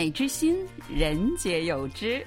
美之心，人皆有之。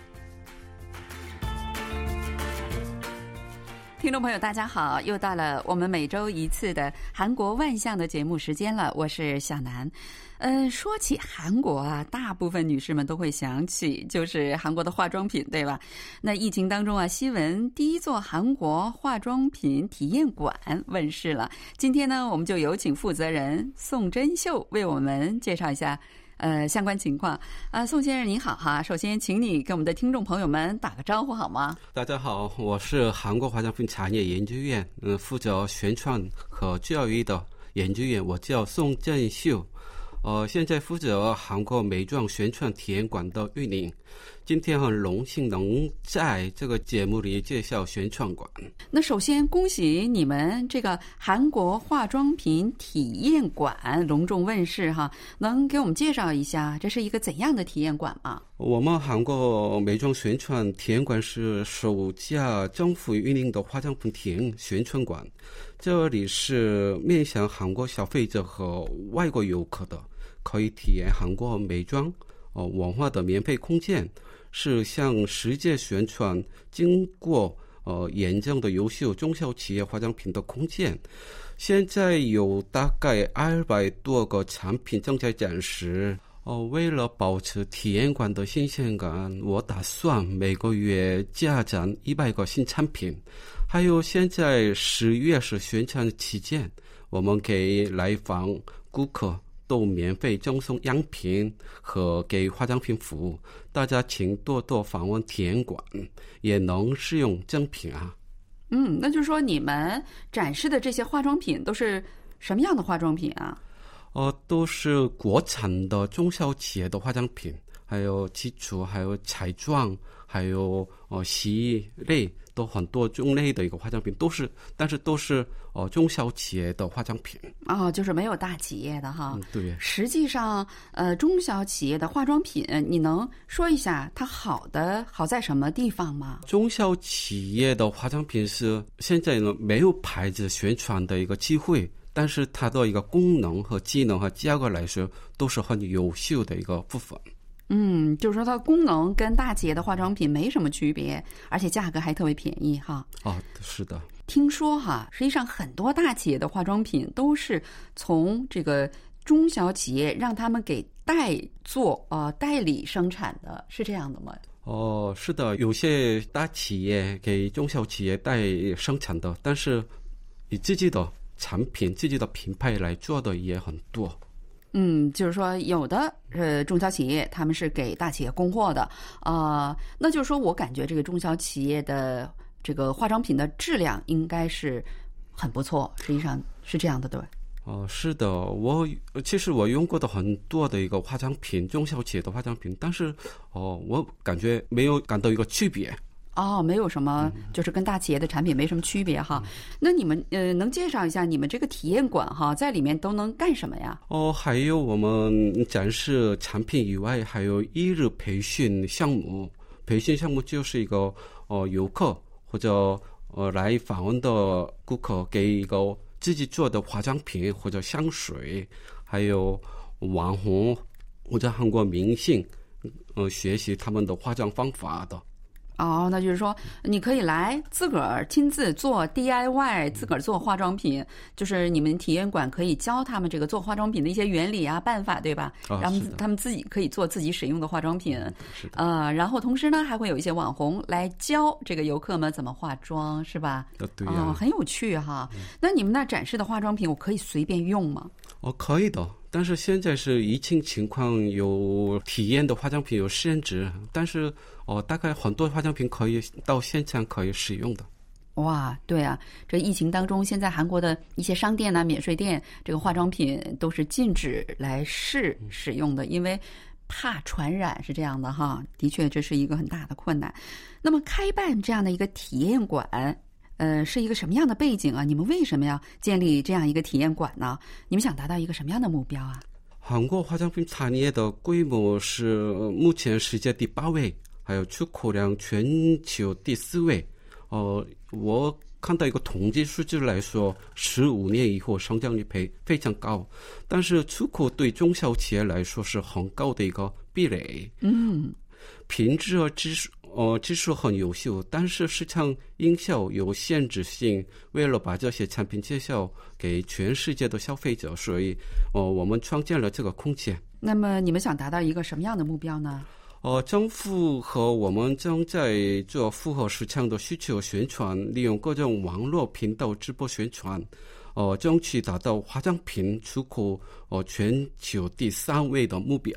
听众朋友，大家好！又到了我们每周一次的韩国万象的节目时间了，我是小南。嗯，说起韩国啊，大部分女士们都会想起就是韩国的化妆品，对吧？那疫情当中啊，新闻第一座韩国化妆品体验馆问世了。今天呢，我们就有请负责人宋真秀为我们介绍一下。呃，相关情况啊，宋先生您好哈。首先，请你跟我们的听众朋友们打个招呼好吗？大家好，我是韩国化妆品产业研究院嗯负责宣传和教育的研究员，我叫宋振秀。呃，现在负责韩国美妆宣传体验馆的运营。今天很荣幸能在这个节目里介绍宣传馆。那首先恭喜你们这个韩国化妆品体验馆隆重问世哈，能给我们介绍一下这是一个怎样的体验馆吗？我们韩国美妆宣传体验馆是首家政府运营的化妆品体验宣传馆，这里是面向韩国消费者和外国游客的。可以体验韩国美妆哦文化的免费空间，是向世界宣传经过呃验证的优秀中小企业化妆品的空间。现在有大概二百多个产品正在展示。哦，为了保持体验馆的新鲜感，我打算每个月加展一百个新产品。还有，现在十月是宣传期间，我们给来访顾客。都免费赠送样品和给化妆品服务，大家请多多访问体验馆，也能试用赠品啊。嗯，那就是说你们展示的这些化妆品都是什么样的化妆品啊？哦，都是国产的中小企业的化妆品，还有基础，还有彩妆，还有哦洗衣类。都很多种类的一个化妆品，都是，但是都是呃中小企业的化妆品哦，就是没有大企业的哈。对，实际上呃中小企业的化妆品，你能说一下它好的好在什么地方吗？中小企业的化妆品是现在呢没有牌子宣传的一个机会，但是它的一个功能和技能和价格来说都是很优秀的一个部分。嗯，就是说它功能跟大企业的化妆品没什么区别，而且价格还特别便宜哈。啊，是的。听说哈，实际上很多大企业的化妆品都是从这个中小企业让他们给代做啊代理生产的，是这样的吗？哦，是的，有些大企业给中小企业代生产的，但是以自己的产品、自己的品牌来做的也很多。嗯，就是说，有的呃中小企业他们是给大企业供货的，啊，那就是说我感觉这个中小企业的这个化妆品的质量应该是很不错，实际上是这样的，对哦，是的，我其实我用过的很多的一个化妆品，中小企业的化妆品，但是哦，我感觉没有感到一个区别。哦，没有什么，就是跟大企业的产品没什么区别哈。那你们呃，能介绍一下你们这个体验馆哈，在里面都能干什么呀？哦，还有我们展示产品以外，还有一日培训项目。培训项目就是一个哦，游客或者呃来访问的顾客给一个自己做的化妆品或者香水，还有网红或者韩国明星呃学习他们的化妆方法的。哦，那就是说，你可以来自个儿亲自做 DIY，自个儿做化妆品，就是你们体验馆可以教他们这个做化妆品的一些原理啊、办法，对吧？然后他们自己可以做自己使用的化妆品，呃，然后同时呢，还会有一些网红来教这个游客们怎么化妆，是吧？对哦，很有趣哈。那你们那展示的化妆品，我可以随便用吗？哦，可以的。但是现在是疫情情况，有体验的化妆品有限制，但是哦，大概很多化妆品可以到现场可以使用的。哇，对啊，这疫情当中，现在韩国的一些商店啊、免税店，这个化妆品都是禁止来试使用的，因为怕传染，是这样的哈。的确，这是一个很大的困难。那么，开办这样的一个体验馆。呃，是一个什么样的背景啊？你们为什么要建立这样一个体验馆呢？你们想达到一个什么样的目标啊？韩国化妆品产业的规模是目前世界第八位，还有出口量全球第四位。哦，我看到一个统计数据来说，十五年以后成长率非非常高，但是出口对中小企业来说是很高的一个壁垒。嗯，品质和技术呃技术很优秀，但是市场营销有限制性。为了把这些产品介绍给全世界的消费者，所以呃我们创建了这个空间。那么你们想达到一个什么样的目标呢？呃，将符合我们正在做符合市场的需求宣传，利用各种网络频道直播宣传，呃，争取达到化妆品出口呃全球第三位的目标。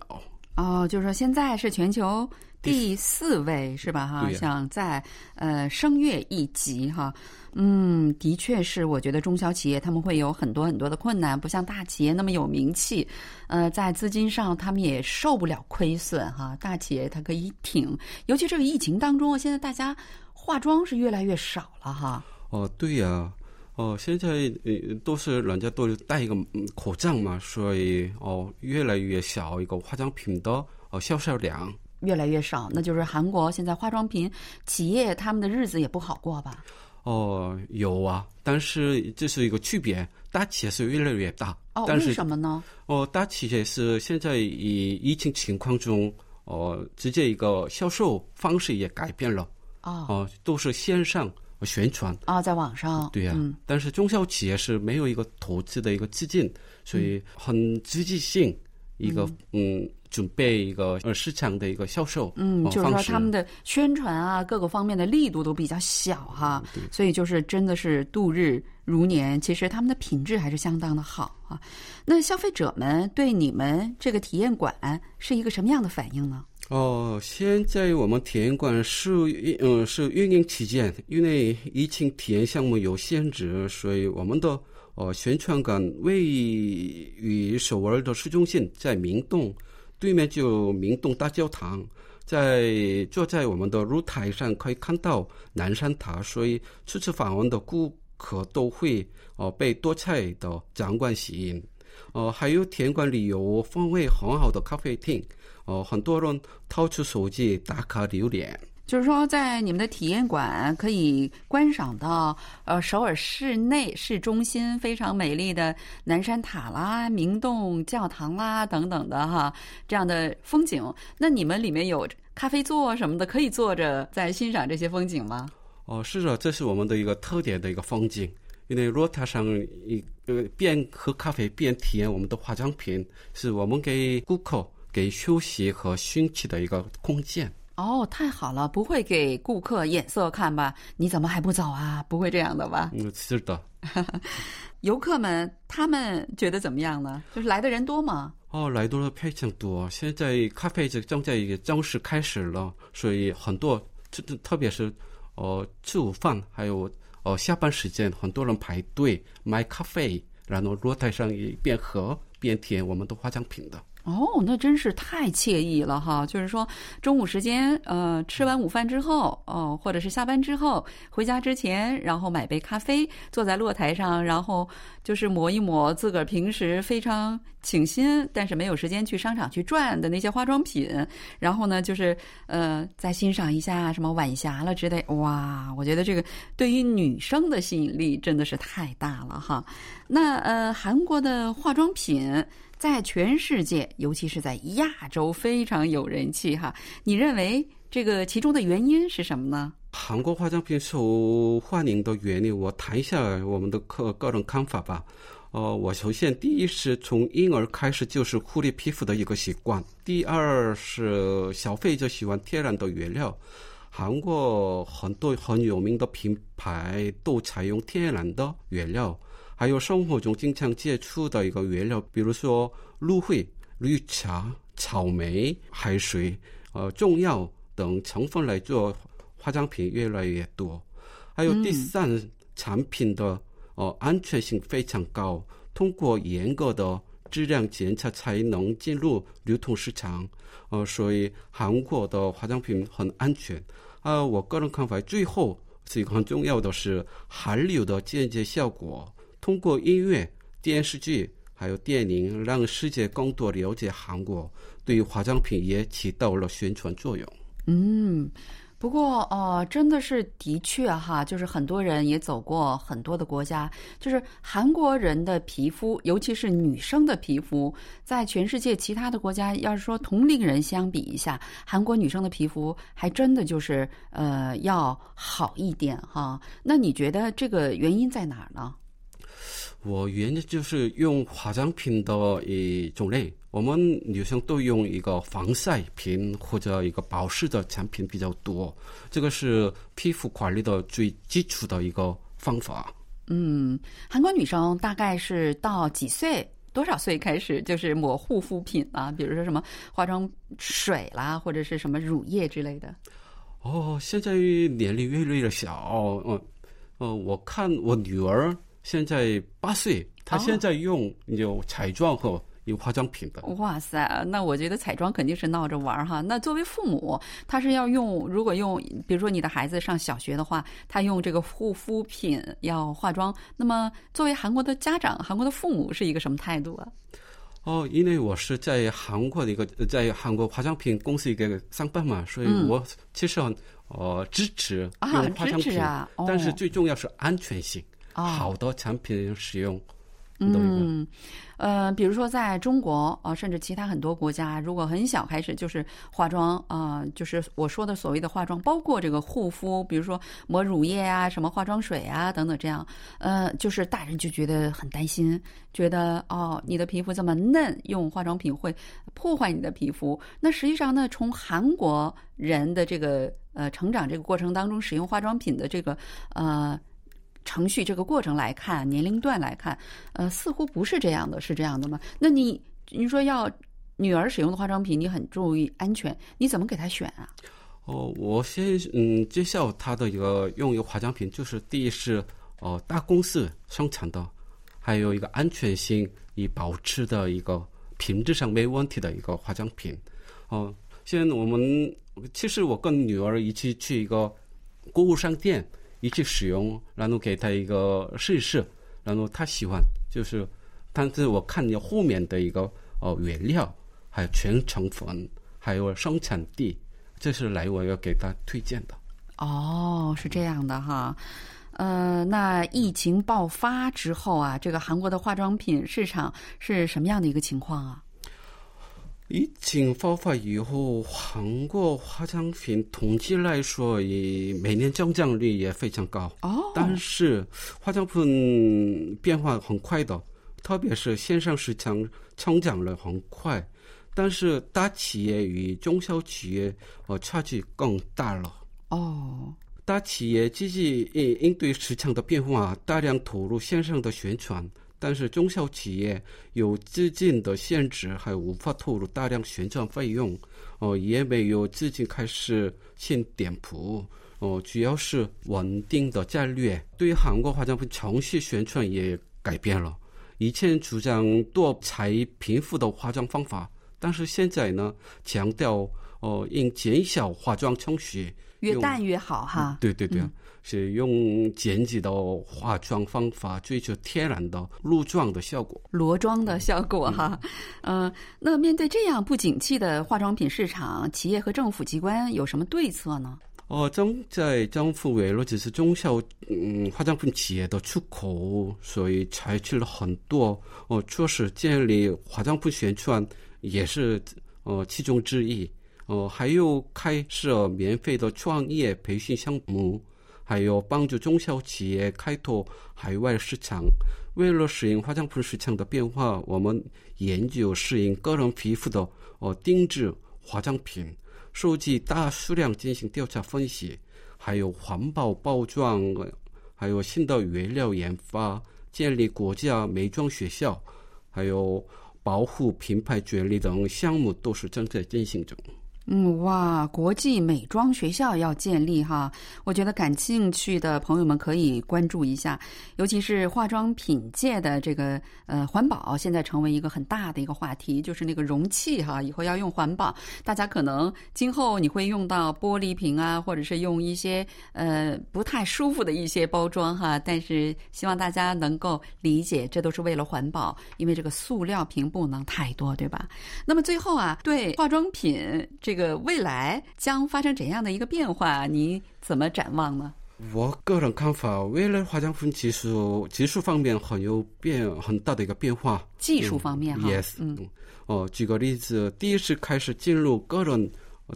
哦，就是说现在是全球第四位是吧？哈，想在呃声乐一级哈。嗯，的确是，我觉得中小企业他们会有很多很多的困难，不像大企业那么有名气，呃，在资金上他们也受不了亏损哈。大企业它可以挺，尤其这个疫情当中，现在大家化妆是越来越少了哈。哦，对呀、哦，现在呃都是人家都戴一个嗯口罩嘛，所以哦越来越小一个化妆品的哦销售量。越来越少，那就是韩国现在化妆品企业他们的日子也不好过吧？哦，有啊，但是这是一个区别，大企业是越来越大，哦，为但是什么呢？哦，大企业是现在以疫情情况中，哦，直接一个销售方式也改变了，哦哦，都是线上宣传。啊，在网上，对呀、嗯，但是中小企业是没有一个投资的一个资金，所以很积极性一个嗯准备一个呃市场的一个销售嗯，呃就是说他们的宣传啊，各个方面的力度都比较小哈，所以就是真的是度日如年。其实他们的品质还是相当的好啊。那消费者们对你们这个体验馆是一个什么样的反应呢？哦，现在我们体验馆是运呃是运营期间，因为疫情体验项目有限制，所以我们的呃宣传馆位于首尔的市中心，在明洞对面就明洞大教堂，在坐在我们的露台上可以看到南山塔，所以初次访问的顾客都会呃被多彩的展馆吸引。呃，还有甜馆里有氛围很好的咖啡厅。哦，很多人掏出手机打卡留念。就是说，在你们的体验馆可以观赏到，呃，首尔市内市中心非常美丽的南山塔啦、明洞教堂啦等等的哈，这样的风景。那你们里面有咖啡座什么的，可以坐着在欣赏这些风景吗？哦，是的，这是我们的一个特点的一个风景。因为落塔上一呃边喝咖啡边体验我们的化妆品，是我们给顾客给休息和休息的一个空间。哦，太好了，不会给顾客眼色看吧？你怎么还不走啊？不会这样的吧？嗯，是的。游客们他们觉得怎么样呢？就是来的人多吗？哦，来多了非常多。现在咖啡这正在正式开始了，所以很多，特特别是呃吃午饭还有呃下班时间，很多人排队买咖啡，然后桌台上一边喝边舔我们的化妆品的。哦，那真是太惬意了哈！就是说，中午时间，呃，吃完午饭之后，哦，或者是下班之后，回家之前，然后买杯咖啡，坐在落台上，然后就是抹一抹自个儿平时非常倾心，但是没有时间去商场去转的那些化妆品，然后呢，就是呃，再欣赏一下什么晚霞了之类。哇，我觉得这个对于女生的吸引力真的是太大了哈。那呃，韩国的化妆品。在全世界，尤其是在亚洲非常有人气哈。你认为这个其中的原因是什么呢？韩国化妆品受欢迎的原因，我谈一下我们的个个人看法吧。呃，我首先第一是从婴儿开始就是护理皮肤的一个习惯，第二是消费者喜欢天然的原料。韩国很多很有名的品牌都采用天然的原料。还有生活中经常接触的一个原料，比如说芦荟、绿茶、草莓、海水、呃中药等成分来做化妆品越来越多。还有第三，产品的呃安全性非常高，通过严格的质量检查才能进入流通市场。呃，所以韩国的化妆品很安全。啊、呃，我个人看法，最后是一个很重要的是韩流的间接效果。通过音乐、电视剧还有电影，让世界更多了解韩国，对于化妆品也起到了宣传作用。嗯，不过哦，真的是的确哈，就是很多人也走过很多的国家，就是韩国人的皮肤，尤其是女生的皮肤，在全世界其他的国家，要是说同龄人相比一下，韩国女生的皮肤还真的就是呃要好一点哈。那你觉得这个原因在哪儿呢？我原来就是用化妆品的一种类，我们女生都用一个防晒品或者一个保湿的产品比较多，这个是皮肤管理的最基础的一个方法。嗯，韩国女生大概是到几岁、多少岁开始就是抹护肤品啊？比如说什么化妆水啦，或者是什么乳液之类的。哦，现在年龄越来越小，嗯，呃，我看我女儿。现在八岁，他现在用有彩妆和有化妆品的。哇塞，那我觉得彩妆肯定是闹着玩哈。那作为父母，他是要用，如果用，比如说你的孩子上小学的话，他用这个护肤品要化妆。那么作为韩国的家长，韩国的父母是一个什么态度啊？哦，因为我是在韩国的一个在韩国化妆品公司一个上班嘛，所以我其实很呃支持用化妆品，但是最重要是安全性。好多产品使用，嗯，呃，比如说在中国啊，甚至其他很多国家，如果很小开始就是化妆啊，就是我说的所谓的化妆，包括这个护肤，比如说抹乳液啊、什么化妆水啊等等，这样，呃，就是大人就觉得很担心，觉得哦，你的皮肤这么嫩，用化妆品会破坏你的皮肤。那实际上呢，从韩国人的这个呃成长这个过程当中，使用化妆品的这个呃。程序这个过程来看，年龄段来看，呃，似乎不是这样的，是这样的吗？那你你说要女儿使用的化妆品，你很注意安全，你怎么给她选啊？哦，我先嗯介绍她的一个用一个化妆品，就是第一是哦大公司生产的，还有一个安全性以保持的一个品质上没问题的一个化妆品。哦，现在我们其实我跟女儿一起去一个购物商店。一起使用，然后给他一个试一试，然后他喜欢，就是，但是我看你后面的一个哦原料，还有全成分，还有生产地，这是来我要给他推荐的。哦，是这样的哈，呃，那疫情爆发之后啊，这个韩国的化妆品市场是什么样的一个情况啊？疫情爆发以后，韩国化妆品统计来说，以每年增长率也非常高。哦，但是化妆品变化很快的，特别是线上市场成长了很快，但是大企业与中小企业呃差距更大了。哦，大企业积极应应对市场的变化，大量投入线上的宣传。但是中小企业有资金的限制，还无法投入大量宣传费用，哦，也没有资金开始新店铺，哦，主要是稳定的战略。对于韩国化妆品城市宣传也改变了，以前主张多彩贫富的化妆方法，但是现在呢，强调哦，应减小化妆程序，越淡越好哈。对对对。是用简洁的化妆方法追求天然的裸妆的效果，裸妆的效果哈，嗯，那面对这样不景气的化妆品市场，企业和政府机关有什么对策呢？哦，正在政府为了支持中小嗯化妆品企业的出口，所以采取了很多哦措施，建立化妆品宣传也是呃其中之一，哦，还有开设免费的创业培训项目。还有帮助中小企业开拓海外市场。为了适应化妆品市场的变化，我们研究适应个人皮肤的哦定制化妆品，收集大数量进行调查分析，还有环保包装，还有新的原料研发，建立国家美妆学校，还有保护品牌权利等项目都是正在进行中。嗯，哇，国际美妆学校要建立哈，我觉得感兴趣的朋友们可以关注一下，尤其是化妆品界的这个呃环保，现在成为一个很大的一个话题，就是那个容器哈，以后要用环保，大家可能今后你会用到玻璃瓶啊，或者是用一些呃不太舒服的一些包装哈，但是希望大家能够理解，这都是为了环保，因为这个塑料瓶不能太多，对吧？那么最后啊，对化妆品这。未来将发生怎样的一个变化？你怎么展望呢？我个人看法，未来化妆品技术技术方面很有变很大的一个变化。技术方面哈、Yes，嗯，哦，举个例子，第一次开始进入个人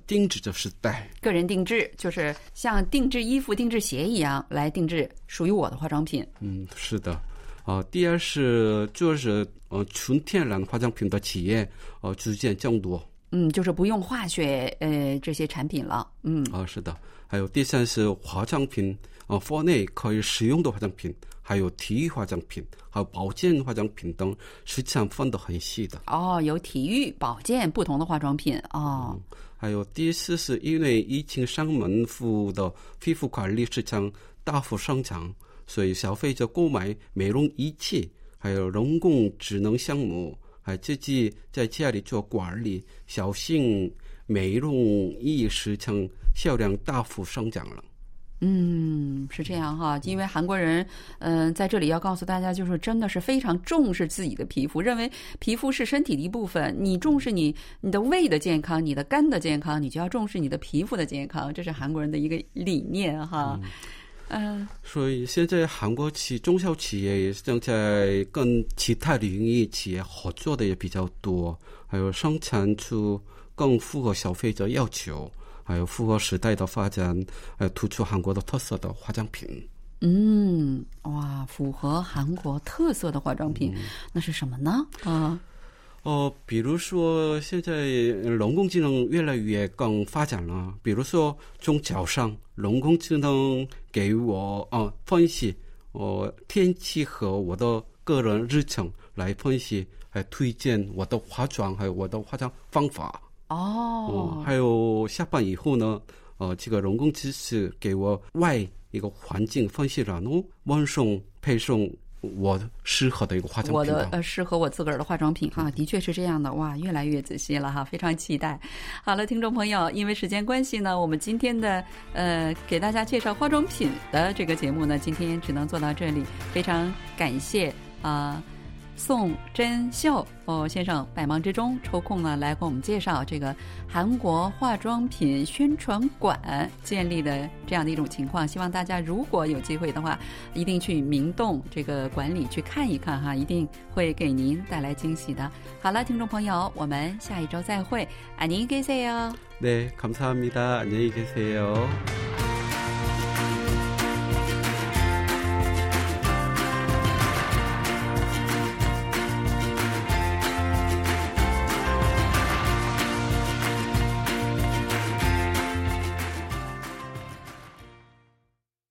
定制的时代。个人定制就是像定制衣服、定制鞋一样来定制属于我的化妆品。嗯，是的。啊、第二是就是呃纯天然化妆品的企业呃逐渐增多。嗯，就是不用化学呃这些产品了。嗯，啊、是的。还有第三是化妆品，呃，国内可以使用的化妆品，还有体育化妆品，还有保健化妆品等实际上分得很细的。哦，有体育、保健不同的化妆品哦。还有第四是因为疫情上门服务的皮肤管理市场大幅上涨，所以消费者购买美容仪器，还有人工智能项目，还自己在家里做管理，小型美容意识成销量大幅上涨了。嗯，是这样哈，因为韩国人，嗯、在这里要告诉大家，就是真的是非常重视自己的皮肤，认为皮肤是身体的一部分。你重视你你的胃的健康，你的肝的健康，你就要重视你的皮肤的健康，这是韩国人的一个理念哈。嗯、所以现在韩国企中小企业也正在跟其他领域企业合作的也比较多，还有生产出更符合消费者要求，还有符合时代的发展，还有突出韩国的特色的化妆品。嗯，哇，符合韩国特色的化妆品，那是什么呢？啊，哦，比如说现在人工智能越来越更发展了，比如说从早上人工智能给我啊分析哦天气和我的个人日程来分析，还推荐我的化妆还有我的化妆方法。哦，还有下班以后呢，呃，这个人工知识给我外一个环境分析然后晚送配送我适合的一个化妆品我。的呃适合我自个儿的化妆品哈，的确是这样的哇，越来越仔细了哈，非常期待。好了，听众朋友，因为时间关系呢，我们今天的呃给大家介绍化妆品的这个节目呢，今天只能做到这里，非常感谢啊。宋真秀哦先生百忙之中抽空呢来给我们介绍这个韩国化妆品宣传馆建立的这样的一种情况，希望大家如果有机会的话，一定去明洞这个馆里去看一看哈，一定会给您带来惊喜的。好了，听众朋友，我们下一周再会，안녕히계세요。 네, 감사합니다. 안녕히 계세요.